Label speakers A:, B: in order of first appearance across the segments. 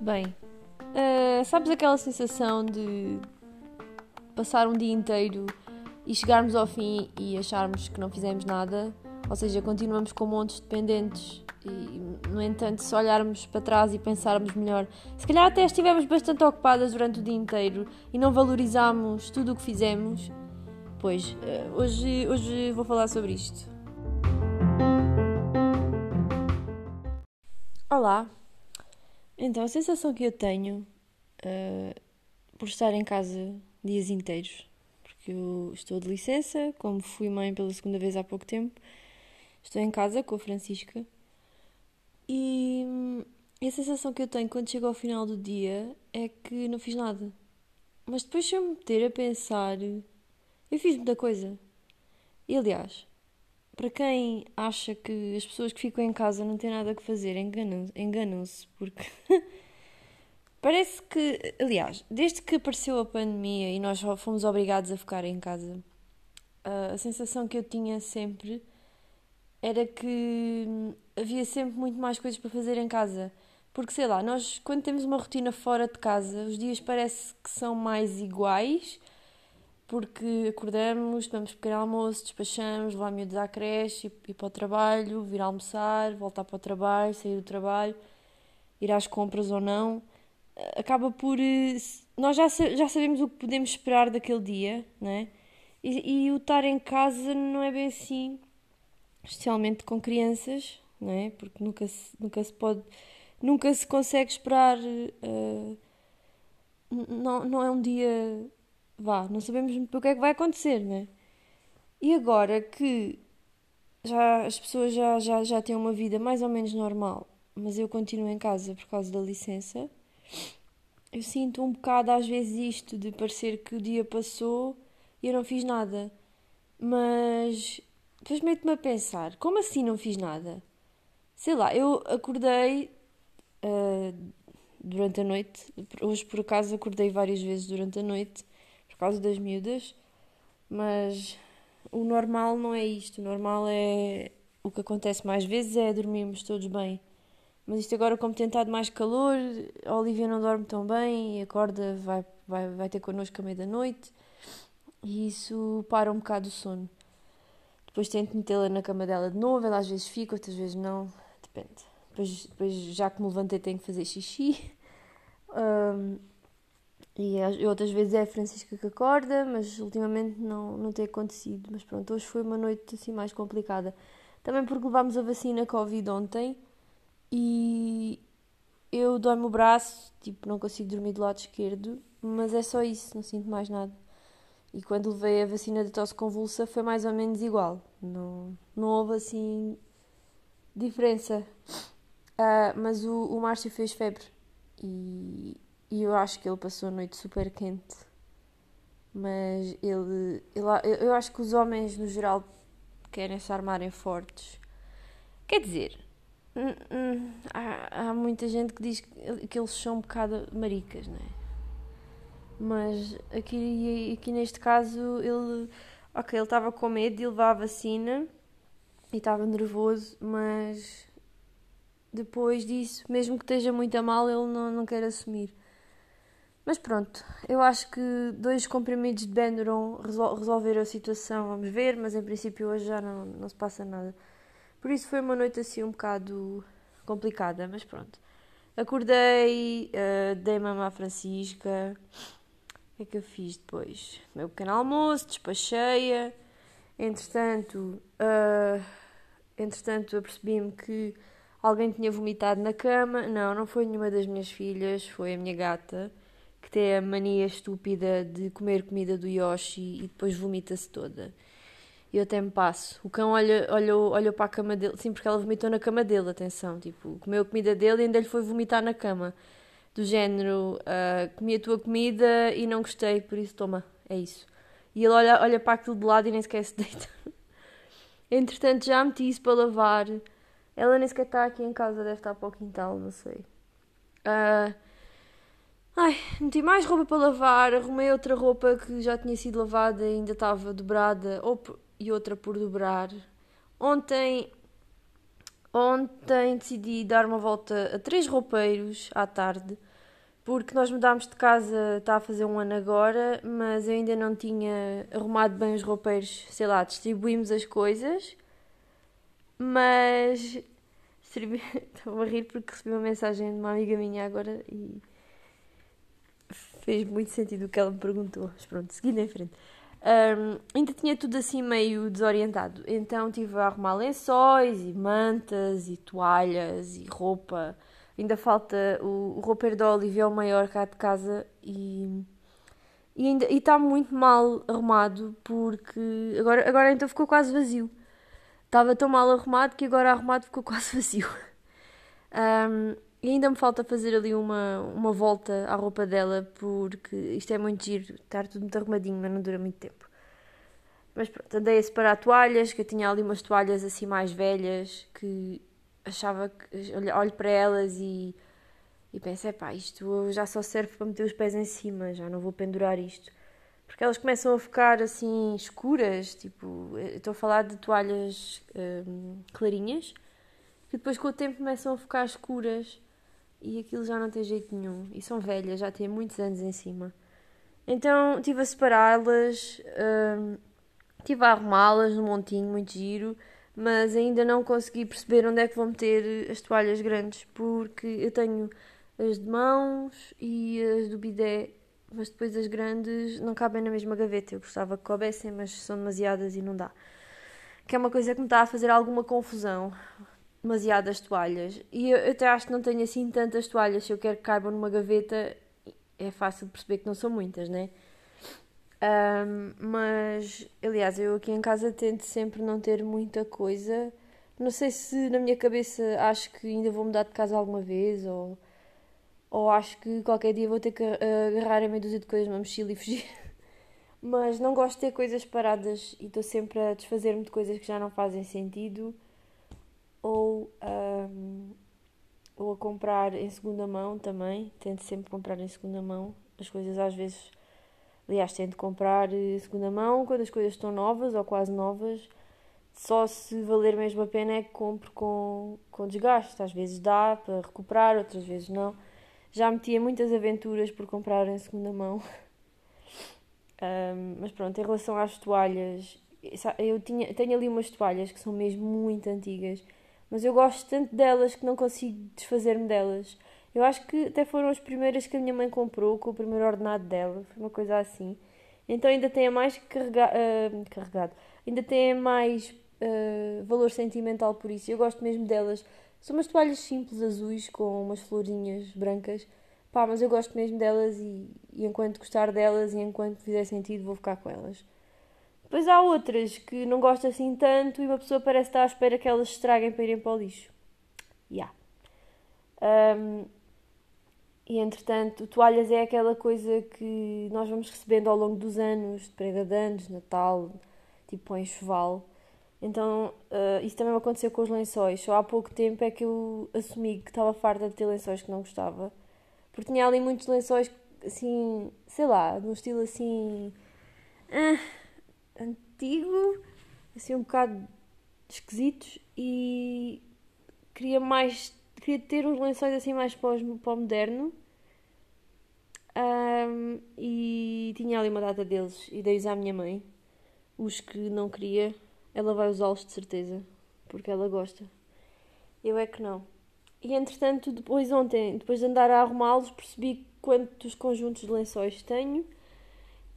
A: Bem, uh, sabes aquela sensação de passar um dia inteiro e chegarmos ao fim e acharmos que não fizemos nada? Ou seja, continuamos com montes dependentes e, no entanto, se olharmos para trás e pensarmos melhor, se calhar até estivemos bastante ocupadas durante o dia inteiro e não valorizámos tudo o que fizemos. Pois, uh, hoje, hoje vou falar sobre isto. Olá, então, a sensação que eu tenho uh, por estar em casa dias inteiros, porque eu estou de licença, como fui mãe pela segunda vez há pouco tempo, estou em casa com a Francisca e, e a sensação que eu tenho quando chego ao final do dia é que não fiz nada. Mas depois, se eu me meter a pensar, eu fiz muita coisa. E aliás, para quem acha que as pessoas que ficam em casa não têm nada a fazer, enganam-se, enganam porque parece que, aliás, desde que apareceu a pandemia e nós fomos obrigados a ficar em casa, a sensação que eu tinha sempre era que havia sempre muito mais coisas para fazer em casa. Porque sei lá, nós quando temos uma rotina fora de casa, os dias parece que são mais iguais porque acordamos, tomamos pequeno almoço, despachamos, levar miúdos à creche, ir, para o trabalho, vir almoçar, voltar para o trabalho, sair do trabalho, ir às compras ou não. Acaba por. Eh, nós já, já sabemos o que podemos esperar daquele dia, né? E, e o estar em casa não é bem assim, especialmente com crianças, né? Porque nunca se, nunca se pode. Nunca se consegue esperar. Uh, não, não é um dia vá, não sabemos muito o que é que vai acontecer, né? E agora que já as pessoas já, já, já têm uma vida mais ou menos normal, mas eu continuo em casa por causa da licença, eu sinto um bocado às vezes isto de parecer que o dia passou e eu não fiz nada. Mas depois meto-me a pensar, como assim não fiz nada? Sei lá, eu acordei uh, durante a noite, hoje por acaso acordei várias vezes durante a noite causa das miúdas, mas o normal não é isto. O normal é. O que acontece mais vezes é dormirmos todos bem. Mas isto agora, como tem estado mais calor, a Olivia não dorme tão bem e acorda, vai, vai, vai ter connosco à meia-da-noite e isso para um bocado o sono. Depois tento metê-la na cama dela de novo, ela às vezes fica, outras vezes não, depende. Depois, depois já que me levantei, tenho que fazer xixi. Um, e outras vezes é a Francisca que acorda, mas ultimamente não, não tem acontecido. Mas pronto, hoje foi uma noite assim mais complicada. Também porque levámos a vacina Covid ontem e eu dói-me o braço, tipo, não consigo dormir do lado esquerdo, mas é só isso, não sinto mais nada. E quando levei a vacina de tosse convulsa foi mais ou menos igual. Não, não houve assim diferença. Uh, mas o, o Márcio fez febre e, e eu acho que ele passou a noite super quente. Mas ele, ele. Eu acho que os homens, no geral, querem se armarem fortes. Quer dizer, há, há muita gente que diz que eles são um bocado maricas, não é? Mas aqui, aqui neste caso, ele. Ok, ele estava com medo de levar a vacina e estava nervoso, mas depois disso, mesmo que esteja muito a mal, ele não, não quer assumir. Mas pronto, eu acho que dois comprimidos de Benuron resol resolveram a situação, vamos ver, mas em princípio hoje já não, não se passa nada. Por isso foi uma noite assim um bocado complicada, mas pronto. Acordei, uh, dei mamá à Francisca. O que é que eu fiz depois? Meu pequeno almoço, despachei-a. Entretanto, uh, entretanto apercebi-me que alguém tinha vomitado na cama. Não, não foi nenhuma das minhas filhas, foi a minha gata que tem a mania estúpida de comer comida do Yoshi e depois vomita-se toda. Eu até me passo. O cão olha, olhou, olhou para a cama dele, sim, porque ela vomitou na cama dele, atenção. Tipo, comeu a comida dele e ainda lhe foi vomitar na cama. Do género, uh, comi a tua comida e não gostei, por isso toma, é isso. E ele olha, olha para aquilo de lado e nem sequer se deita. Entretanto, já meti isso para lavar. Ela nem sequer está aqui em casa, deve estar para o quintal, não sei. Uh, Ai, meti mais roupa para lavar, arrumei outra roupa que já tinha sido lavada e ainda estava dobrada, ou, e outra por dobrar. Ontem, ontem decidi dar uma volta a três roupeiros à tarde, porque nós mudámos de casa, está a fazer um ano agora, mas eu ainda não tinha arrumado bem os roupeiros, sei lá, distribuímos as coisas, mas estou a rir porque recebi uma mensagem de uma amiga minha agora e fez muito sentido o que ela me perguntou. Mas pronto, seguindo em frente. Um, ainda tinha tudo assim meio desorientado, então estive a arrumar lençóis e mantas e toalhas e roupa. Ainda falta o, o roupeiro da Olivia, o maior cá de casa, e, e ainda está muito mal arrumado porque agora, agora então ficou quase vazio. Estava tão mal arrumado que agora arrumado ficou quase vazio. Um, e ainda me falta fazer ali uma, uma volta à roupa dela, porque isto é muito giro, estar tudo muito arrumadinho, mas não dura muito tempo. Mas pronto, andei a separar toalhas, que eu tinha ali umas toalhas assim mais velhas, que achava que. Olho para elas e, e pensei, pá, isto já só serve para meter os pés em cima, já não vou pendurar isto. Porque elas começam a ficar assim escuras, tipo, estou a falar de toalhas hum, clarinhas, que depois com o tempo começam a ficar escuras e aquilo já não tem jeito nenhum. E são velhas, já têm muitos anos em cima. Então estive a separá-las, uh, estive a arrumá-las num montinho muito giro, mas ainda não consegui perceber onde é que vou meter as toalhas grandes, porque eu tenho as de mãos e as do bidé, mas depois as grandes não cabem na mesma gaveta. Eu gostava que coubessem, mas são demasiadas e não dá. Que é uma coisa que me está a fazer alguma confusão demasiadas toalhas. E eu até acho que não tenho assim tantas toalhas. Se eu quero que caibam numa gaveta, é fácil de perceber que não são muitas, né? Um, mas, aliás, eu aqui em casa tento sempre não ter muita coisa. Não sei se na minha cabeça acho que ainda vou mudar de casa alguma vez ou, ou acho que qualquer dia vou ter que agarrar a meia dúzia de coisas numa mochila e fugir. Mas não gosto de ter coisas paradas e estou sempre a desfazer-me de coisas que já não fazem sentido ou, um, ou a comprar em segunda mão também. Tento sempre comprar em segunda mão. As coisas às vezes. Aliás, tento comprar em segunda mão quando as coisas estão novas ou quase novas. Só se valer mesmo a pena é que compro com, com desgaste. Às vezes dá para recuperar, outras vezes não. Já metia muitas aventuras por comprar em segunda mão. Um, mas pronto, em relação às toalhas, eu tinha, tenho ali umas toalhas que são mesmo muito antigas mas eu gosto tanto delas que não consigo desfazer-me delas. Eu acho que até foram as primeiras que a minha mãe comprou com o primeiro ordenado dela, foi uma coisa assim. Então ainda tem mais carrega uh, carregado, ainda tem mais uh, valor sentimental por isso. Eu gosto mesmo delas. São umas toalhas simples azuis com umas florinhas brancas. Pá, mas eu gosto mesmo delas e, e enquanto gostar delas e enquanto fizer sentido vou ficar com elas. Depois há outras que não gosto assim tanto e uma pessoa parece estar à espera que elas estraguem para irem para o lixo. Yeah. Um, e entretanto, toalhas é aquela coisa que nós vamos recebendo ao longo dos anos, de prega de anos, Natal, tipo enxoval. Então, uh, isso também me aconteceu com os lençóis. Só há pouco tempo é que eu assumi que estava farta de ter lençóis que não gostava. Porque tinha ali muitos lençóis, assim, sei lá, no estilo assim. Uh, antigo, assim um bocado esquisitos e queria mais queria ter uns lençóis assim mais para, o moderno. Um, e tinha ali uma data deles e dei-os à minha mãe os que não queria. Ela vai usá-los de certeza porque ela gosta. Eu é que não. E entretanto depois ontem depois de andar a arrumá-los percebi quantos conjuntos de lençóis tenho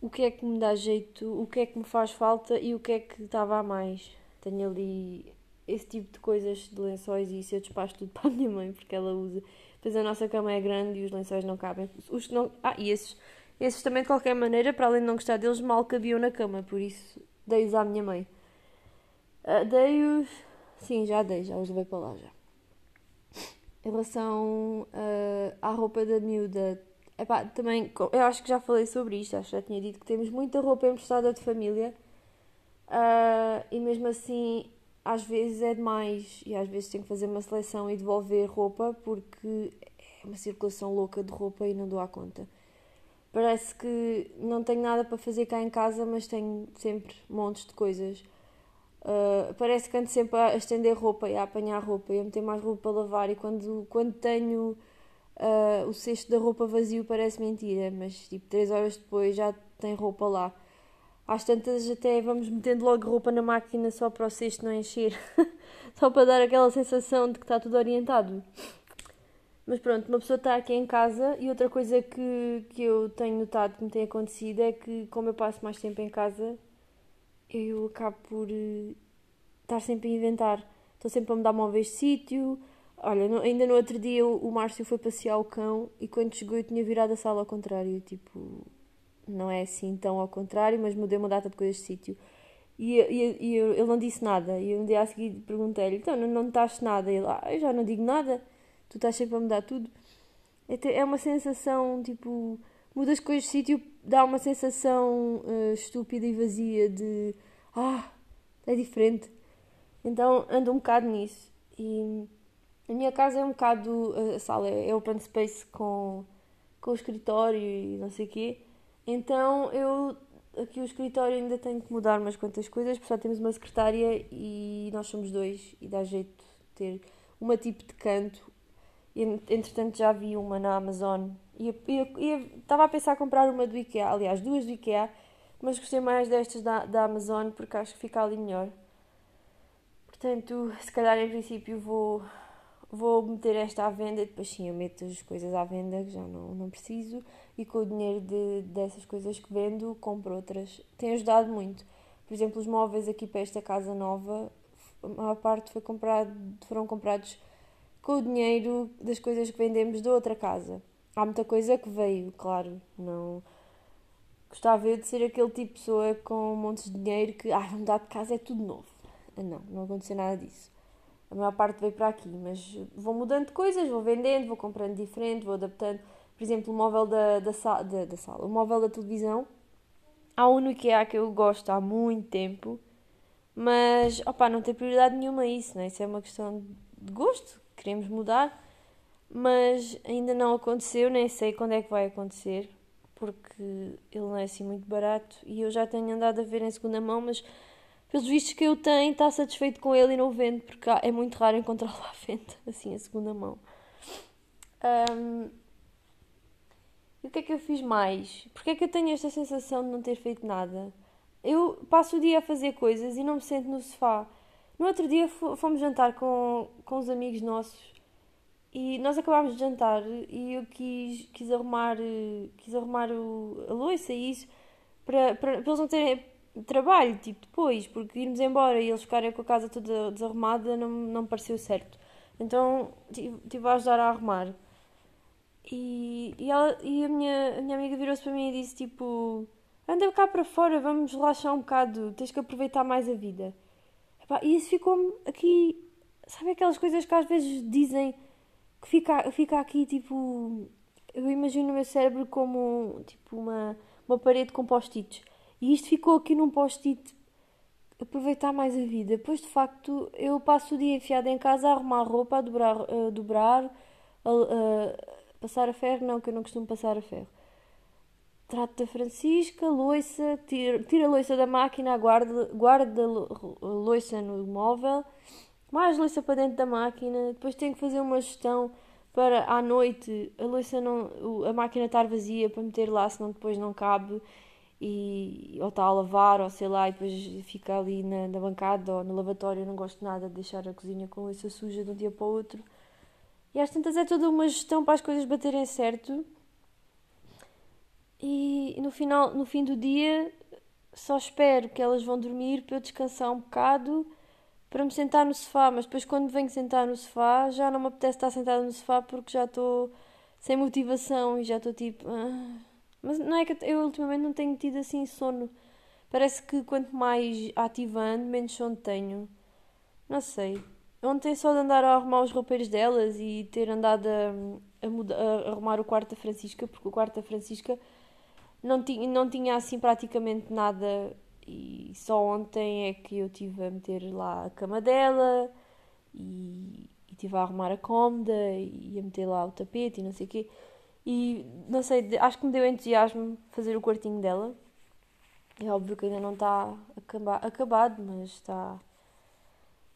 A: o que é que me dá jeito, o que é que me faz falta e o que é que estava a mais. Tenho ali esse tipo de coisas de lençóis e isso eu despacho tudo para a minha mãe porque ela usa. Depois a nossa cama é grande e os lençóis não cabem. Os não... Ah, e esses, esses também de qualquer maneira, para além de não gostar deles, mal cabiam na cama, por isso dei-os à minha mãe. Uh, dei-os. Sim, já dei, já os levei para lá já. Em relação uh, à roupa da miúda, Epá, também, eu acho que já falei sobre isto, acho que já tinha dito que temos muita roupa emprestada de família uh, e mesmo assim às vezes é demais e às vezes tenho que fazer uma seleção e devolver roupa porque é uma circulação louca de roupa e não dou à conta. Parece que não tenho nada para fazer cá em casa, mas tenho sempre montes de coisas. Uh, parece que ando sempre a estender roupa e a apanhar roupa e a meter mais roupa para lavar e quando, quando tenho uh, o cesto da roupa vazio parece mentira, mas tipo 3 horas depois já tem roupa lá. Às tantas até vamos metendo logo roupa na máquina só para o cesto não encher, só para dar aquela sensação de que está tudo orientado. Mas pronto, uma pessoa está aqui em casa e outra coisa que, que eu tenho notado que me tem acontecido é que como eu passo mais tempo em casa eu acabo por uh, estar sempre a inventar. Estou sempre a mudar móveis de sítio. Olha, no, ainda no outro dia o, o Márcio foi passear o cão e quando chegou eu tinha virado a sala ao contrário. Tipo, não é assim tão ao contrário, mas mudei uma data de coisas de sítio. E, e, e eu, ele não disse nada. E um dia a seguir perguntei-lhe: então não, não estás nada? E ele: ah, eu já não digo nada, tu estás sempre a mudar tudo. É uma sensação tipo mudas coisas de sítio, dá uma sensação uh, estúpida e vazia de ah, é diferente. Então ando um bocado nisso. E a minha casa é um bocado. A sala é open space com, com o escritório e não sei o quê. Então eu. Aqui o escritório ainda tenho que mudar umas quantas coisas, porque só temos uma secretária e nós somos dois e dá jeito de ter uma tipo de canto. Entretanto já vi uma na Amazon e estava a pensar comprar uma do IKEA, aliás, duas do IKEA, mas gostei mais destas da, da Amazon porque acho que fica ali melhor. Portanto, se calhar em princípio vou, vou meter esta à venda e depois sim eu meto as coisas à venda que já não, não preciso e com o dinheiro de, dessas coisas que vendo compro outras. Tem ajudado muito. Por exemplo, os móveis aqui para esta casa nova, a maior parte foi comprado, foram comprados com o dinheiro das coisas que vendemos da outra casa há muita coisa que veio, claro, não gostava eu de ser aquele tipo de pessoa com montes de dinheiro que, ah, vou mudar de casa, é tudo novo. Não, não aconteceu nada disso. A maior parte veio para aqui, mas vou mudando de coisas, vou vendendo, vou comprando diferente, vou adaptando. Por exemplo, o móvel da, da, sa da, da sala, o móvel da televisão. Há um no IKEA que eu gosto há muito tempo, mas, opá, não tem prioridade nenhuma isso, né? Isso é uma questão de gosto, queremos mudar mas ainda não aconteceu, nem sei quando é que vai acontecer, porque ele não é assim muito barato e eu já tenho andado a ver em segunda mão, mas pelos vistos que eu tenho, está satisfeito com ele e não vende, porque é muito raro encontrá-lo à venda, assim, em segunda mão. Um, e o que é que eu fiz mais? Porque é que eu tenho esta sensação de não ter feito nada? Eu passo o dia a fazer coisas e não me sento no sofá. No outro dia fomos jantar com, com os amigos nossos e nós acabámos de jantar e eu quis, quis arrumar, quis arrumar o, a louça e isso para, para, para eles não terem trabalho, tipo, depois, porque irmos embora e eles ficarem com a casa toda desarrumada não, não me pareceu certo. Então estive a ajudar a arrumar. E, e, ela, e a, minha, a minha amiga virou-se para mim e disse tipo anda cá para fora, vamos relaxar um bocado, tens que aproveitar mais a vida. E isso ficou-me aqui, sabe aquelas coisas que às vezes dizem que fica, fica aqui tipo. Eu imagino o meu cérebro como tipo uma, uma parede com post-its. E isto ficou aqui num post-it. Aproveitar mais a vida. Pois de facto eu passo o dia enfiada em casa a arrumar roupa, a dobrar, a dobrar a, a passar a ferro. Não, que eu não costumo passar a ferro. Trato da Francisca, loiça, tira, tira a loiça da máquina, guarda, guarda a loiça no móvel mais louça para dentro da máquina, depois tenho que fazer uma gestão para à noite a louça não, a máquina estar vazia para meter lá, senão depois não cabe e ou está a lavar ou sei lá e depois fica ali na, na bancada ou no lavatório. Eu não gosto nada de deixar a cozinha com louça suja de um dia para o outro. E às tantas é toda uma gestão para as coisas baterem certo. E no final, no fim do dia, só espero que elas vão dormir para eu descansar um bocado para me sentar no sofá, mas depois quando venho sentar no sofá já não me apetece estar sentada no sofá porque já estou sem motivação e já estou tipo. Ah. Mas não é que eu ultimamente não tenho tido assim sono. Parece que quanto mais ativando, menos sono tenho. Não sei. Ontem só de andar a arrumar os roupeiros delas e ter andado a, a, muda, a arrumar o quarto da Francisca, porque o quarto da Francisca não tinha, não tinha assim praticamente nada e só ontem é que eu tive a meter lá a cama dela e, e tive a arrumar a cômoda e a meter lá o tapete e não sei o quê. E não sei, acho que me deu entusiasmo fazer o quartinho dela. É óbvio que ainda não está acabado, mas está,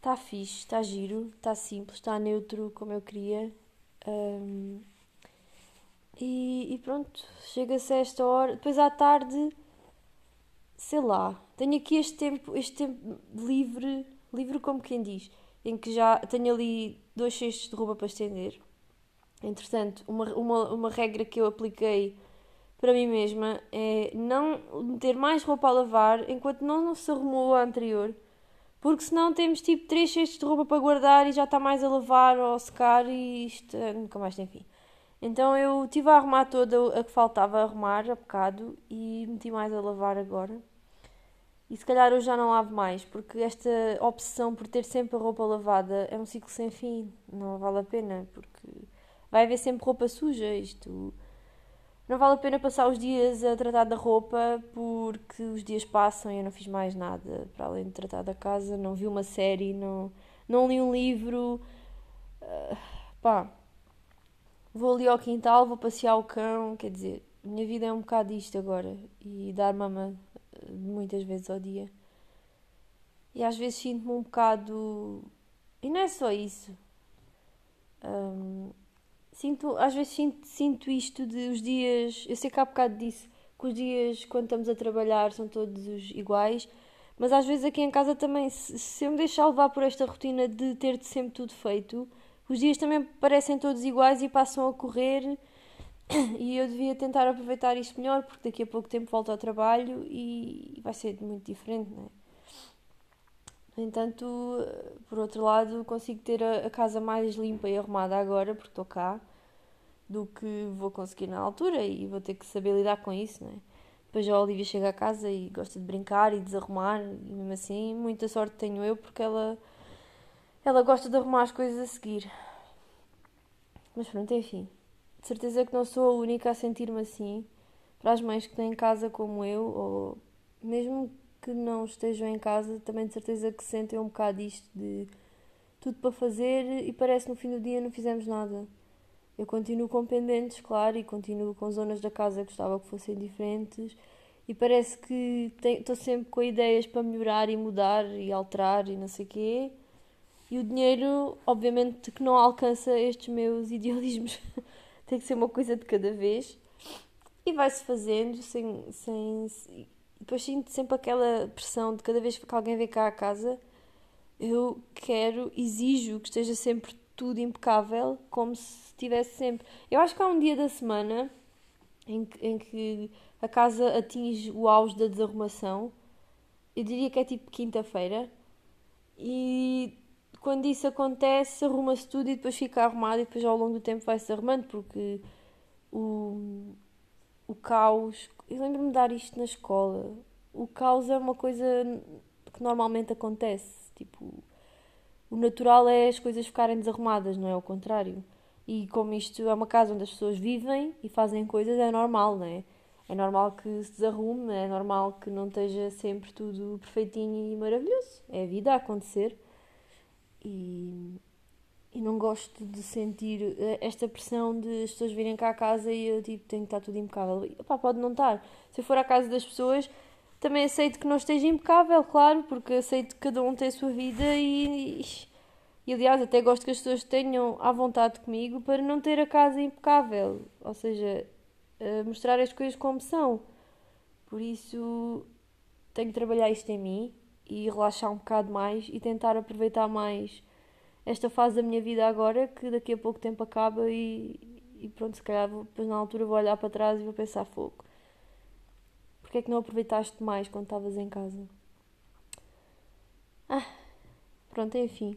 A: Está fixe, está giro, está simples, está neutro como eu queria. Um, e, e, pronto, chega-se a esta hora. Depois à tarde, sei lá, tenho aqui este tempo, este tempo livre, livre como quem diz, em que já tenho ali dois cestos de roupa para estender. Entretanto, uma, uma, uma regra que eu apliquei para mim mesma é não meter mais roupa a lavar enquanto não, se arrumou a anterior porque senão temos tipo três cestos de roupa para guardar e já está mais a lavar ou a secar e isto eh, nunca mais tem fim. Então eu estive a arrumar toda a que faltava arrumar a bocado e meti mais a lavar agora. E se calhar eu já não lavo mais, porque esta obsessão por ter sempre a roupa lavada é um ciclo sem fim. Não vale a pena, porque vai haver sempre roupa suja. Isto não vale a pena passar os dias a tratar da roupa porque os dias passam e eu não fiz mais nada para além de tratar da casa, não vi uma série, não, não li um livro. Uh, pá, vou ali ao quintal, vou passear o cão, quer dizer, minha vida é um bocado isto agora e dar mama ah, muitas vezes ao dia. E às vezes sinto-me um bocado. E não é só isso. Um, Sinto, às vezes sinto, sinto isto de os dias. Eu sei que há bocado disse que os dias quando estamos a trabalhar são todos iguais, mas às vezes aqui em casa também, se, se eu me deixar levar por esta rotina de ter de sempre tudo feito, os dias também parecem todos iguais e passam a correr. E eu devia tentar aproveitar isto melhor, porque daqui a pouco tempo volto ao trabalho e vai ser muito diferente, não é? No entanto, por outro lado, consigo ter a, casa mais limpa e arrumada agora, porque estou cá do que vou conseguir na altura e vou ter que saber lidar com isso, não é? Depois a Olivia chega a casa e gosta de brincar e desarrumar, e mesmo assim, muita sorte tenho eu porque ela, ela gosta de arrumar as coisas a seguir. Mas pronto, enfim. De certeza que não sou a única a sentir-me assim. Para as mães que têm casa como eu, ou mesmo que não estejam em casa, também de certeza que sentem um bocado isto de tudo para fazer e parece no fim do dia não fizemos nada. Eu continuo com pendentes, claro, e continuo com zonas da casa que gostava que fossem diferentes. E parece que estou sempre com ideias para melhorar e mudar e alterar e não sei quê. E o dinheiro, obviamente, que não alcança estes meus idealismos. Tem que ser uma coisa de cada vez. E vai-se fazendo sem, sem. Depois sinto sempre aquela pressão de cada vez que alguém vem cá à casa, eu quero, exijo que esteja sempre tudo impecável, como se estivesse sempre. Eu acho que há um dia da semana em que, em que a casa atinge o auge da desarrumação. Eu diria que é tipo quinta-feira. E quando isso acontece, arruma-se tudo e depois fica arrumado e depois ao longo do tempo vai-se arrumando porque o, o caos. Eu lembro-me de dar isto na escola. O caos é uma coisa que normalmente acontece. Tipo, o natural é as coisas ficarem desarrumadas, não é o contrário. E como isto é uma casa onde as pessoas vivem e fazem coisas, é normal, não é? É normal que se desarrume, é normal que não esteja sempre tudo perfeitinho e maravilhoso. É a vida a acontecer. E, e não gosto de sentir eh, esta pressão de as pessoas virem cá à casa e eu tipo, tenho que estar tudo impecável. E, opá, pode não estar. Se eu for à casa das pessoas, também aceito que não esteja impecável, claro, porque aceito que cada um tem a sua vida e, e, aliás até gosto que as pessoas tenham à vontade comigo para não ter a casa impecável, ou seja, mostrar as coisas como são. Por isso tenho que trabalhar isto em mim e relaxar um bocado mais e tentar aproveitar mais esta fase da minha vida agora que daqui a pouco tempo acaba e, e pronto, se calhar depois na altura vou olhar para trás e vou pensar fogo Porquê é que não aproveitaste mais quando estavas em casa? Ah, pronto, enfim.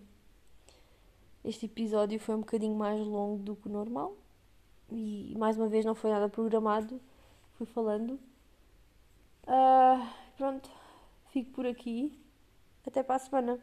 A: Este episódio foi um bocadinho mais longo do que o normal. E mais uma vez não foi nada programado. Fui falando. Ah, pronto, fico por aqui. Até para a semana.